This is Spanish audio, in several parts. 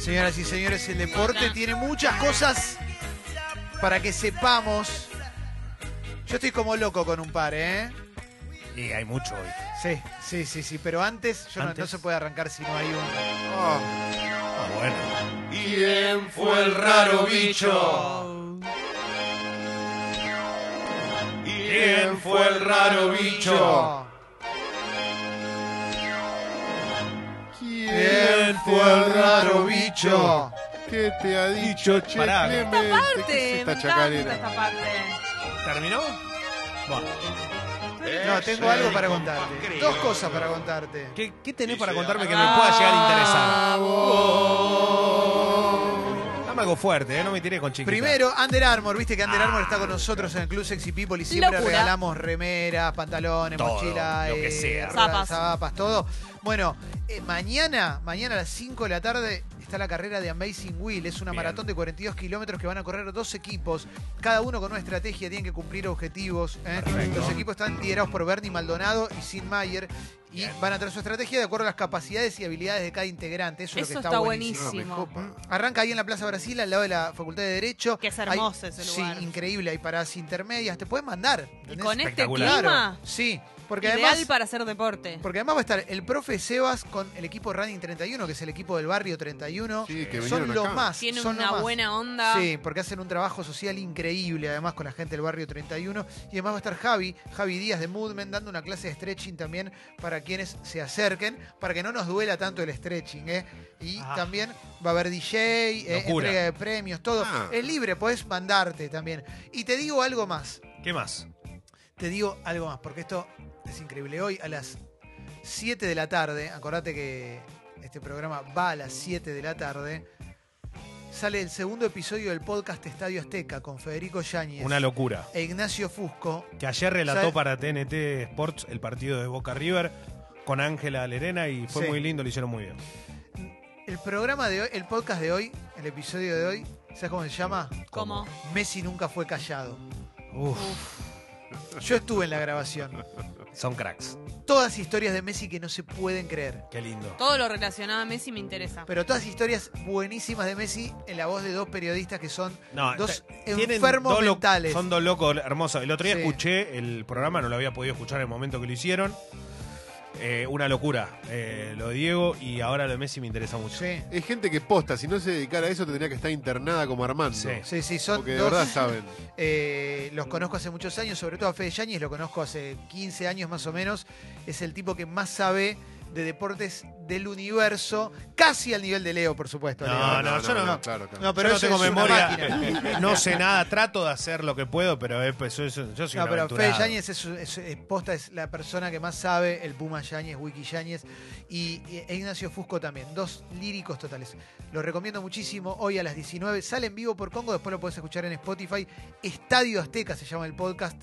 Señoras y señores, el deporte tiene muchas cosas para que sepamos. Yo estoy como loco con un par, ¿eh? Y hay mucho hoy. Sí, sí, sí, sí. Pero antes, yo no- No, Antes. se puede arrancar si no hay un. Ah, bueno. ¿Quién fue el raro bicho? ¿Quién fue el raro bicho? ¿Quién fue el raro bicho? ¿Qué te ha dicho, Che Pará. Clemente? ¿Qué parte, es me esta encanta chacarera? esta parte. ¿Terminó? Bueno. No, tengo algo para contarte. Dos cosas para contarte. ¿Qué, qué tenés para contarme que me pueda llegar a interesar? Algo fuerte, ¿eh? No me tiré con chiquita. Primero, Under Armour. Viste que Under Armour está con nosotros en el Club Sexy People y siempre Locura. regalamos remeras, pantalones, Todo, mochilas, lo que eh, sea. Zapas. zapas, todo. Bueno, eh, mañana, mañana a las 5 de la tarde está la carrera de Amazing Wheel. Es una Bien. maratón de 42 kilómetros que van a correr dos equipos, cada uno con una estrategia, tienen que cumplir objetivos. ¿eh? Perfecto. Los equipos están liderados por Bernie Maldonado y Sin Mayer. Y Bien. van a tener su estrategia de acuerdo a las capacidades y habilidades de cada integrante. Eso, es lo que está buenísimo. buenísimo. No, copa. Arranca ahí en la Plaza Brasil, al lado de la Facultad de Derecho. Que es Hay- hermoso ese lugar. Sí, increíble. Hay paradas intermedias. Te pueden mandar. Y con este clima, Sí, porque ideal además, para hacer deporte. porque además va a estar el profe Sebas con el equipo Running 31, que es el equipo del barrio 31. Sí, que son los acá. más. Tiene son los una más. buena onda. Sí, porque hacen un trabajo social increíble, además con la gente del barrio 31. Y además va a estar Javi, Javi Díaz de Movement, dando una clase de stretching también para quienes se acerquen, para que no nos duela tanto el stretching. ¿eh? Y Ah. también va a haber DJ, eh, entrega de premios, todo. Ah. Es libre, podés mandarte también. Y te digo algo más, ¿Qué más? te digo algo más, porque esto es increíble. Hoy a las 7 de la tarde, acordate que este programa va a las 7 de la tarde, sale el segundo episodio del podcast Estadio Azteca con Federico Yáñez Una locura. e Ignacio Fusco. Que ayer relató ¿Sabe? para TNT Sports el partido de Boca River con Ángela Lerena y fue Sí. muy lindo, lo hicieron muy bien. El programa de hoy, el podcast de hoy, el episodio de hoy, ¿sabes cómo se llama? ¿Cómo? Messi nunca fue callado. Uf, Yo estuve en la grabación. son cracks. Todas historias de Messi que no se pueden creer. Qué lindo. Todo lo relacionado a Messi me interesa. Pero todas historias buenísimas de Messi en la voz de dos periodistas que son No, dos te- tienen enfermos dos lo- mentales. Son dos locos hermosos. El otro día Sí. escuché el programa, no lo había podido escuchar en el momento que lo hicieron. Eh, una locura. Eh, lo de Diego y ahora lo de Messi me interesa mucho. Sí, Es gente que posta, si no se dedicara a eso tendría que estar internada como Armando. Sí. sí, sí, son Porque de dos. verdad saben. eh, los conozco hace muchos años, sobre todo a Fede Yáñez, lo conozco hace 15 años más o menos. Es el tipo que más sabe de deportes del universo, casi al nivel de Leo, por supuesto. No, Leo. no, yo no- claro, claro. No, pero yo no eso tengo memoria, no sé nada, trato de hacer lo que puedo, pero eh, pues, yo, yo- yo soy No, un pero. Fede Yáñez es, es- es posta, es la persona que más sabe, el Puma Yáñez, Wiki Yáñez y, e Ignacio Fusco también, dos líricos totales. Lo recomiendo muchísimo, hoy a las 19, sale en vivo por Congo, después lo puedes escuchar en Spotify. Estadio Azteca se llama el podcast,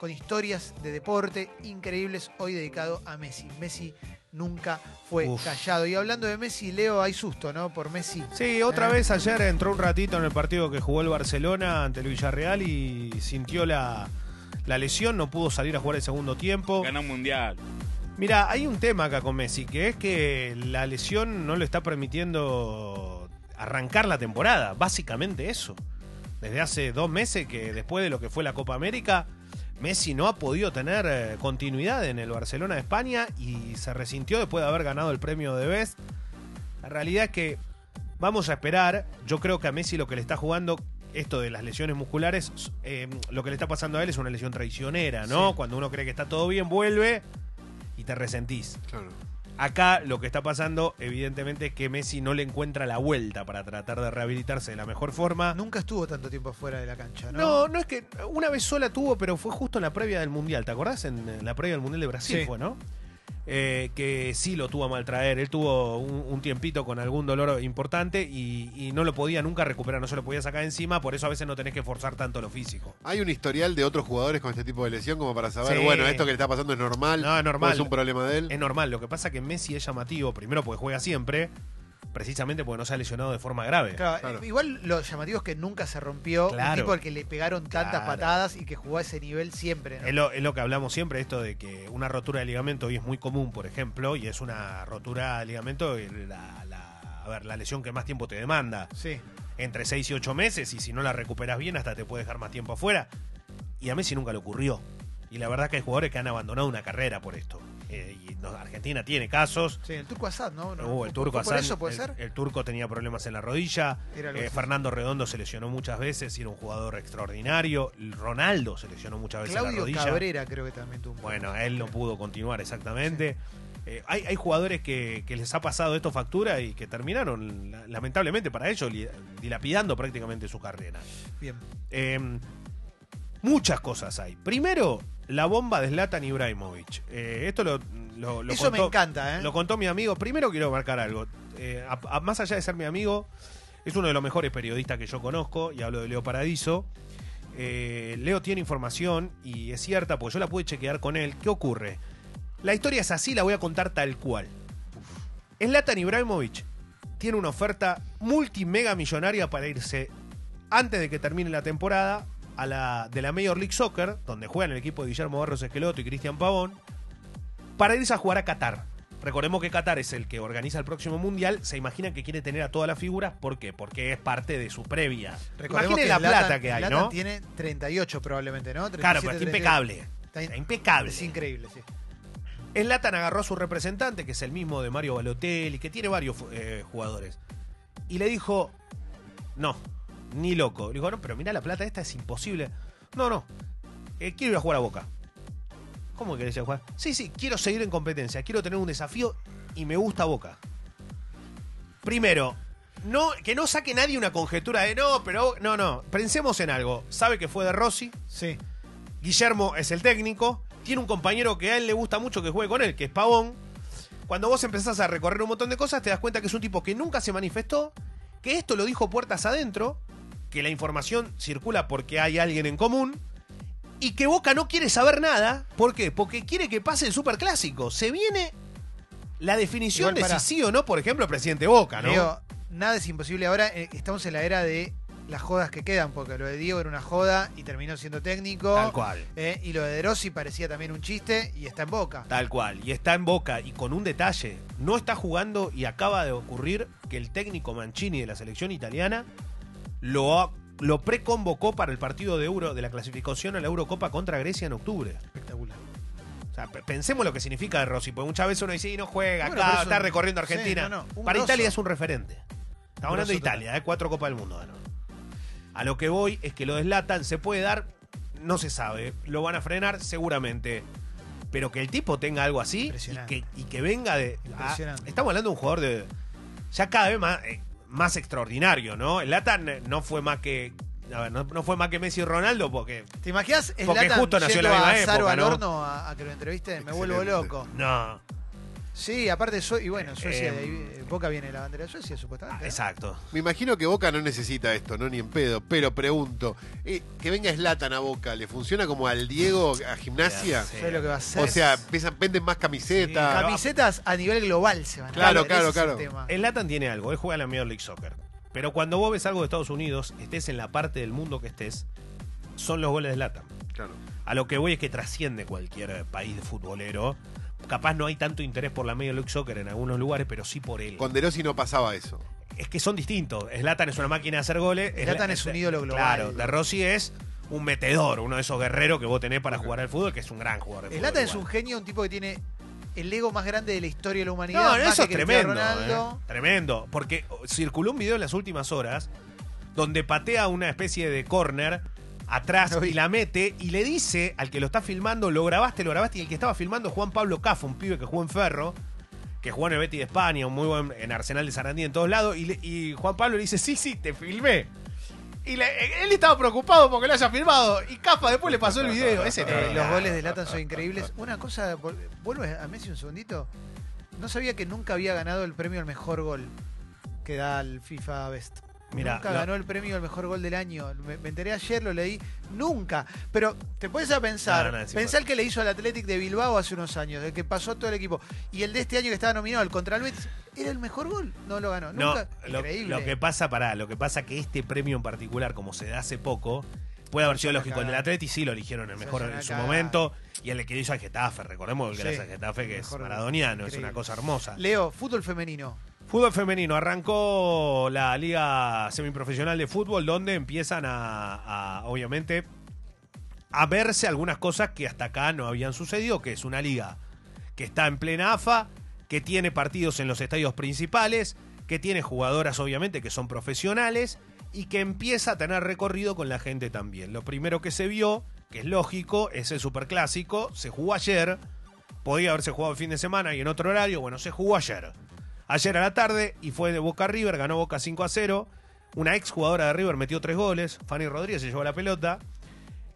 con historias de deporte increíbles, hoy dedicado a Messi. Messi nunca fue Uf. callado. Y hablando de Messi, Leo, hay susto, ¿no? Por Messi. Sí, otra Eh. vez ayer entró un ratito en el partido que jugó el Barcelona ante el Villarreal y sintió la, la lesión, no pudo salir a jugar el segundo tiempo. Gana un mundial. Mira, hay un tema acá con Messi, que es que la lesión no le está permitiendo arrancar la temporada, básicamente eso. Desde hace dos meses que después de lo que fue la Copa América, Messi no ha podido tener eh, continuidad en el Barcelona de España y se resintió después de haber ganado el premio de Best. La realidad es que vamos a esperar, yo creo que a Messi lo que le está jugando esto de las lesiones musculares, eh, lo que le está pasando a él es una lesión traicionera, ¿no? Sí. Cuando uno cree que está todo bien, vuelve y te resentís. Claro. Acá lo que está pasando, evidentemente, es que Messi no le encuentra la vuelta para tratar de rehabilitarse de la mejor forma. Nunca estuvo tanto tiempo fuera de la cancha, ¿no? No, no es que una vez sola tuvo, pero fue justo en la previa del Mundial. ¿Te acordás? En, la previa del Mundial de Brasil Sí. fue, ¿no? Eh, que sí lo tuvo a mal traer. Él tuvo un, un tiempito con algún dolor importante y, y no lo podía nunca recuperar, no se lo podía sacar encima, por eso a veces no tenés que forzar tanto lo físico. Hay un historial de otros jugadores con este tipo de lesión como para saber, Sí. bueno, esto que le está pasando es normal. No, es normal. es un problema de él. Es normal, lo que pasa es que Messi es llamativo, primero porque juega siempre, precisamente porque no se ha lesionado de forma grave. Claro, Claro. Igual lo llamativo es que nunca se rompió. Claro. Un tipo al que le pegaron tantas Claro. patadas y que jugó a ese nivel siempre. ¿no? Es lo, es lo que hablamos siempre, esto de que una rotura de ligamento hoy es muy común, por ejemplo, y es una rotura de ligamento, y la, la- a ver, la lesión que más tiempo te demanda. Sí. Entre 6 y 8 meses, y si no la recuperas bien, hasta te puede dejar más tiempo afuera. Y a Messi nunca le ocurrió. Y la verdad que hay jugadores que han abandonado una carrera por esto. Eh, y no, Argentina tiene casos. Sí, el turco Asad, ¿no? No, Uh, el ¿fue- turco fue ¿Por eso puede el, ser? el turco tenía problemas en la rodilla. Eh. Fernando Redondo se lesionó muchas veces y era un jugador extraordinario. Ronaldo se lesionó muchas veces en la Claudio rodilla. Cabrera creo que también tuvo. un Bueno, él no pudo continuar exactamente. Eh, hay, hay jugadores que, que les ha pasado esto factura y que terminaron, la- lamentablemente para ellos, dilapidando prácticamente su carrera. Bien. Muchas cosas hay. Primero, la bomba de Zlatan Ibrahimovic. Eh, esto lo, lo, lo Eso contó, me encanta, ¿eh? Lo contó mi amigo. Primero quiero marcar algo. Eh, a- a- más allá de ser mi amigo, es uno de los mejores periodistas que yo conozco, y hablo de Leo Paradiso. Eh, Leo tiene información y es cierta, porque yo la pude chequear con él. ¿Qué ocurre? La historia es así, la voy a contar tal cual. Zlatan Ibrahimovic tiene una oferta multimega millonaria para irse antes de que termine la temporada a la, de la Major League Soccer, donde juegan el equipo de Guillermo Barros Esqueloto y Cristian Pavón, para irse a jugar a Qatar. Recordemos que Qatar es el que organiza el próximo mundial. Se imagina que quiere tener a todas las figuras. ¿Por qué? Porque es parte de su previa. Recordemos Imaginen que la plata que hay, ¿no? tiene 38 probablemente, ¿no? Claro, 37, pero está 38. impecable. Está impecable. Es increíble, sí. El Latan agarró a su representante, que es el mismo de Mario Balotelli, que tiene varios eh, jugadores. Y le dijo, no, ni loco. Le dijo, no, pero mira la plata esta es imposible. No, no, eh, quiero ir a jugar a Boca. ¿Cómo querés ir a jugar? Sí, sí, quiero seguir en competencia, quiero tener un desafío y me gusta Boca. Primero, no, que no saque nadie una conjetura de no, pero no, no. Pensemos en algo. Sabe que fue de Rossi, Sí. Guillermo es el técnico, tiene un compañero que a él le gusta mucho que juegue con él, que es Pavón. Cuando vos empezás a recorrer un montón de cosas, te das cuenta que es un tipo que nunca se manifestó, que esto lo dijo puertas adentro, que la información circula porque hay alguien en común, y que Boca no quiere saber nada. ¿Por qué? Porque quiere que pase el superclásico. Se viene la definición Igual de si sí o no, por ejemplo, presidente Boca, ¿no? Nada es imposible ahora. eh, Estamos en la era de las jodas que quedan, porque lo de Diego era una joda y terminó siendo técnico. Tal cual. eh, y lo de De Rossi parecía también un chiste y está en boca. Tal cual. Y está en boca. Y con un detalle. No está jugando y acaba de ocurrir que el técnico Mancini de la selección italiana lo, lo preconvocó para el partido de Euro de la clasificación a la Eurocopa contra Grecia en octubre. Espectacular. O sea, pe- pensemos lo que significa de Rossi, porque muchas veces uno dice, "Y no juega Bueno, acá, está recorriendo sí, Argentina. no, no, un para grosso. Italia es un referente. Estamos hablando de Italia, ¿eh? cuatro Copas del Mundo. A lo que voy es que lo de Zlatan se puede dar, no se sabe. Lo van a frenar seguramente. Pero que el tipo tenga algo así y que, y que venga de. Ah, estamos hablando de un jugador de. Ya cada vez más, eh, más extraordinario, ¿no? El Latan no fue más que. A ver, no, no fue más que Messi y Ronaldo porque. ¿Te imaginas Porque justo nació la misma a época, al ¿no? horno a, a que lo entreviste? Me vuelvo loco. No. Sí, aparte, Sue- y bueno, Suecia, Eh, de ahí, eh, Boca viene la bandera de Suecia, supuestamente. ¿no? Exacto. Me imagino que Boca no necesita esto, no ni en pedo. Pero pregunto, eh, que venga Slatan a Boca, ¿le funciona como al Diego a gimnasia? Sí. ¿Sabes lo que va a hacer? O sea, empiezan- venden más camisetas. Sí, Camisetas a nivel global se van a Claro, hacer, claro, claro. tema. El Latan tiene algo, él juega en la Major League Soccer. Pero cuando vos ves algo de Estados Unidos, estés en la parte del mundo que estés, son los goles de Latan. Claro. A lo que voy es que trasciende cualquier eh, país futbolero. Capaz no hay tanto interés por la Major League Soccer en algunos lugares, pero sí por él. Con De Rossi no pasaba eso. Es que son distintos. Zlatan es una máquina de hacer goles. Zlatan Zla- es un ídolo global. Claro, De Rossi es un metedor, uno de esos guerreros que vos tenés para jugar al fútbol, que es un gran jugador de fútbol. Zlatan es un genio, un tipo que tiene el ego más grande de la historia de la humanidad. No, eso es tremendo. Eh. Tremendo. Porque circuló un video en las últimas horas donde patea una especie de corner atrás y la mete y le dice al que lo está filmando, lo grabaste, lo grabaste, y el que estaba filmando Juan Pablo Cafo, un pibe que jugó en Ferro, que jugó en el Betis de España, un muy buen en Arsenal de Sarandí en todos lados, y, le- y Juan Pablo le dice, sí, sí, te filmé. Y le- él estaba preocupado porque lo haya filmado. Y Cafa después le pasó el video. Ese Eh, los goles de Latan son increíbles. Una cosa, vuelve a Messi un segundito. No sabía que nunca había ganado el premio al mejor gol que da el FIFA Best. Nunca ganó el premio al mejor gol del año. Me, me enteré ayer, lo leí. Nunca. Pero te puedes a pensar. No, no, sí, pensar que le hizo al Athletic de Bilbao hace unos años, el que pasó todo el equipo. Y el de este año que estaba nominado, el contra el Betis, era el mejor gol. No lo ganó. No, Nunca. lo, Increíble. lo que pasa para, lo que pasa que este premio en particular, como se da hace poco, puede haber sido lógico. El del. Atleti sí lo eligieron el mejor en su momento. Y el que hizo al Getafe, recordemos el que Sí, hace al Getafe, que es maradoniano, es una cosa hermosa. Leo, fútbol femenino. Fútbol femenino. Arrancó la liga semiprofesional de fútbol donde empiezan a, obviamente, a verse algunas cosas que hasta acá no habían sucedido, que es una liga que está en plena AFA, que tiene partidos en los estadios principales, que tiene jugadoras obviamente que son profesionales y que empieza a tener recorrido con la gente también. Lo primero que se vio, que es lógico, es el superclásico, se jugó ayer, podía haberse jugado el fin de semana y en otro horario, bueno, se jugó ayer. Ayer a la tarde y fue de Boca a River, ganó Boca 5 a 0. Una ex jugadora de River metió tres goles, Fanny Rodríguez se llevó la pelota.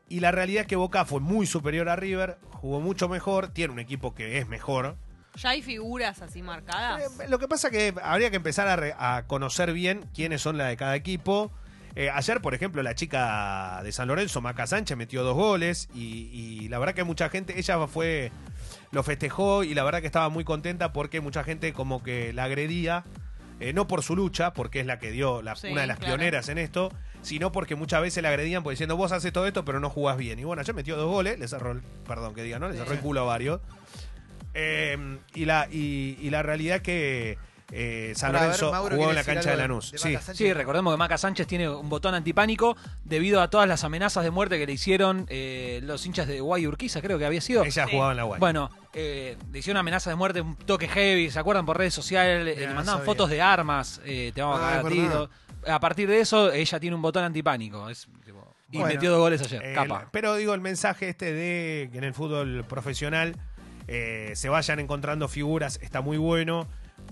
Y la realidad es que Boca fue muy superior a River, jugó mucho mejor, tiene un equipo que es mejor. ¿Ya hay figuras así marcadas? Eh, lo que pasa que habría que empezar a, re- a conocer bien quiénes son la de cada equipo. Eh, ayer, por ejemplo, la chica de San Lorenzo, Maca Sánchez, metió dos goles y, y la verdad que mucha gente, ella fue, lo festejó y la verdad que estaba muy contenta porque mucha gente como que la agredía, eh, no por su lucha, porque es la que dio la- Sí, una de las claro. pioneras en esto, sino porque muchas veces la agredían por diciendo vos haces todo esto pero no jugás bien. Y bueno, ayer metió dos goles, le cerró, el- perdón que diga, ¿no? Le cerró el culo a varios. Eh, y, la, y, y la realidad que eh, San ver, Lorenzo jugó en la cancha de Lanús. de Sí. Sí, recordemos que Maca Sánchez tiene un botón antipánico debido a todas las amenazas de muerte que le hicieron eh, los hinchas de Guay Urquiza, creo que había sido. Ella Sí. jugaba en la UAI. Bueno, eh, le hicieron amenazas de muerte, un toque heavy, ¿se acuerdan por redes sociales? Eh, Ya, le mandaban sabía. fotos de armas, eh, te vamos a Ah, cagar a tiro. Partir de eso, ella tiene un botón antipánico. Es, tipo, y Bueno. metió dos goles ayer, capa. pero digo, el mensaje este de que en el fútbol profesional eh, se vayan encontrando figuras está muy bueno.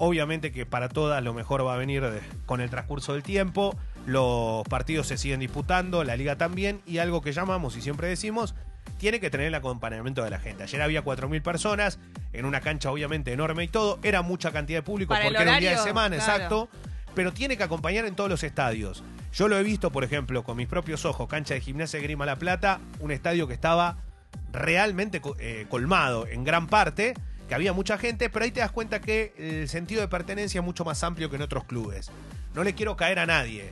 Obviamente que para todas lo mejor va a venir de- con el transcurso del tiempo. Los partidos se siguen disputando, la liga también. Y algo que llamamos y siempre decimos, tiene que tener el acompañamiento de la gente. Ayer había 4.000 personas en una cancha obviamente enorme y todo. Era mucha cantidad de público Para porque era un día de semana, claro. exacto pero tiene que acompañar en todos los estadios. Yo lo he visto, por ejemplo, con mis propios ojos, cancha de gimnasia de Grima La Plata, un estadio que estaba realmente eh, colmado en gran parte, que había mucha gente, pero ahí te das cuenta que el sentido de pertenencia es mucho más amplio que en otros clubes. No le quiero caer a nadie,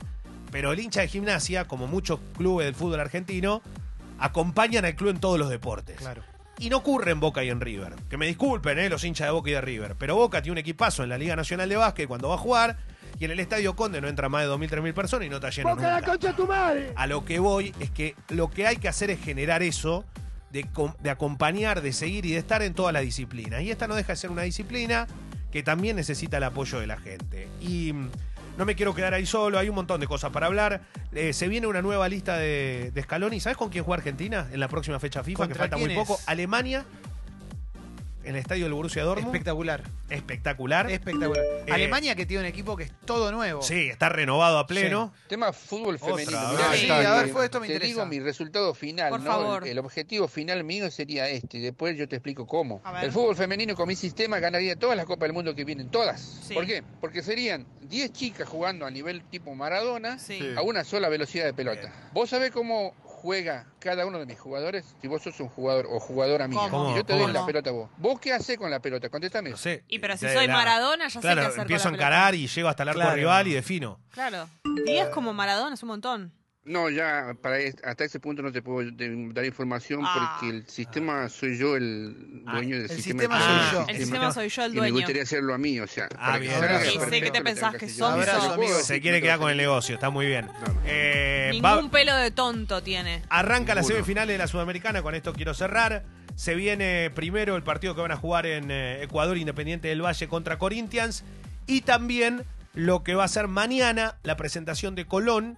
pero el hincha de gimnasia, como muchos clubes del fútbol argentino, acompañan al club en todos los deportes. Claro. Y no ocurre en Boca y en River. Que me disculpen, eh, los hinchas de Boca y de River. Pero Boca tiene un equipazo en la Liga Nacional de Básquet cuando va a jugar. Y en el Estadio Conde no entra más de 2.000, 3.000 personas y no está lleno nunca. A lo que voy es que lo que hay que hacer es generar eso de, de acompañar, de seguir y de estar en todas las disciplinas. Y esta no deja de ser una disciplina que también necesita el apoyo de la gente. Y mm, no me quiero quedar ahí solo, hay un montón de cosas para hablar. Eh, se viene una nueva lista de, de Scaloni. ¿Sabes con quién juega Argentina en la próxima fecha FIFA? Que ¿Contra falta muy poco. es? Alemania, el estadio del Borussia Dortmund. Espectacular. Espectacular. Espectacular. Eh, Alemania que tiene un equipo que es todo nuevo. Sí, está renovado a pleno. Tema fútbol femenino. Mirá, Sí, a ver, fue esto me te interesa. digo mi resultado final, Por ¿no? favor. El, el objetivo final mío sería este, y después yo te explico cómo. El fútbol femenino con mi sistema ganaría todas las Copas del Mundo que vienen, todas. Sí. ¿Por qué? Porque serían 10 chicas jugando a nivel tipo Maradona a una sola velocidad de pelota. Bien. ¿Vos sabés cómo juega cada uno de mis jugadores? Si vos sos un jugador o jugadora mía, ¿Cómo? y yo te ¿Cómo? doy la pelota a vos. ¿Vos qué haces con la pelota? Contéstame. No sé. Y pero si de soy la- Maradona, ya sé Claro, qué hacer empiezo a con la pelota. encarar y llego hasta el arco Claro. rival y defino. Claro. 10 como Maradona es un montón. No, ya para hasta ese punto no te puedo de- dar información Ah. porque el sistema soy yo el dueño del el sistema. soy yo. el sistema. soy yo el Y me dueño. gustaría hacerlo a mí, o sea, Ah, que bien. Sí, sé que te pensás que sos. Abrazo, amigo. Se quiere quedar con el negocio, está muy bien. Claro. Eh, Ningún va- pelo de tonto tiene. arranca las Ninguno. semifinales de la Sudamericana, con esto quiero cerrar. Se viene primero el partido que van a jugar en eh, Ecuador Independiente del Valle contra Corinthians. Y también lo que va a ser mañana, la presentación de Colón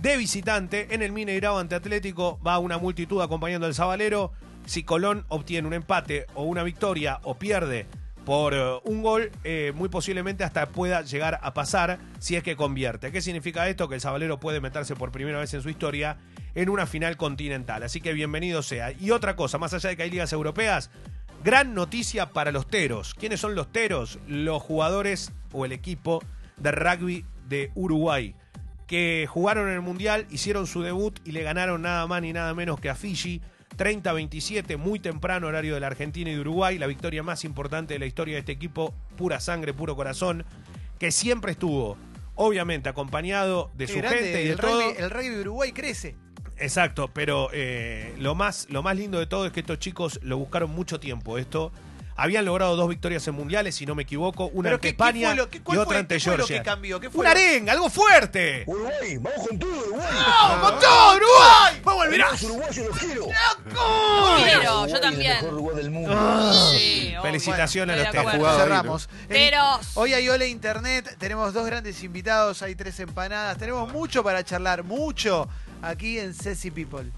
de visitante en el Mineirao ante Atlético. Va una multitud acompañando al Zabalero. Si Colón obtiene un empate o una victoria o pierde por eh, un gol, eh, muy posiblemente hasta pueda llegar a pasar si es que convierte. ¿Qué significa esto? Que el Zabalero puede meterse por primera vez en su historia en una final continental. Así que bienvenido sea. Y otra cosa, más allá de que hay ligas europeas, gran noticia para los teros. ¿Quiénes son los teros? Los jugadores o el equipo de rugby de Uruguay que jugaron en el Mundial, hicieron su debut y le ganaron nada más ni nada menos que a Fiji. 30-27, muy temprano horario de la Argentina y de Uruguay, la victoria más importante de la historia de este equipo, pura sangre, puro corazón, que siempre estuvo, obviamente, acompañado de su grande, gente y de el, todo. rugby, el rugby de Uruguay crece. Exacto, pero eh, lo, más, lo más lindo de todo es que estos chicos lo buscaron mucho tiempo. Esto Habían logrado dos victorias en mundiales, si no me equivoco, una ante ¿qué- qué España fue lo cuál y otra fue- ante qué fue lo Georgia. que cambió? ¿Qué fue Una lo- arenga, algo fuerte. Uruguay, vamos con todo, Uruguay. ¡Vamos con todo, Uruguay! ¡Vamos al Los Verás! uruguayos los quiero. Pero, Uruguay, yo El también. mejor lugar del mundo. Ah. Sí, obvio. Felicitaciones Bueno, a los tres. Cerramos. Pero- El- Hoy hay Ole Internet, tenemos dos grandes invitados, hay tres empanadas, tenemos mucho para charlar, mucho aquí en Ceci People.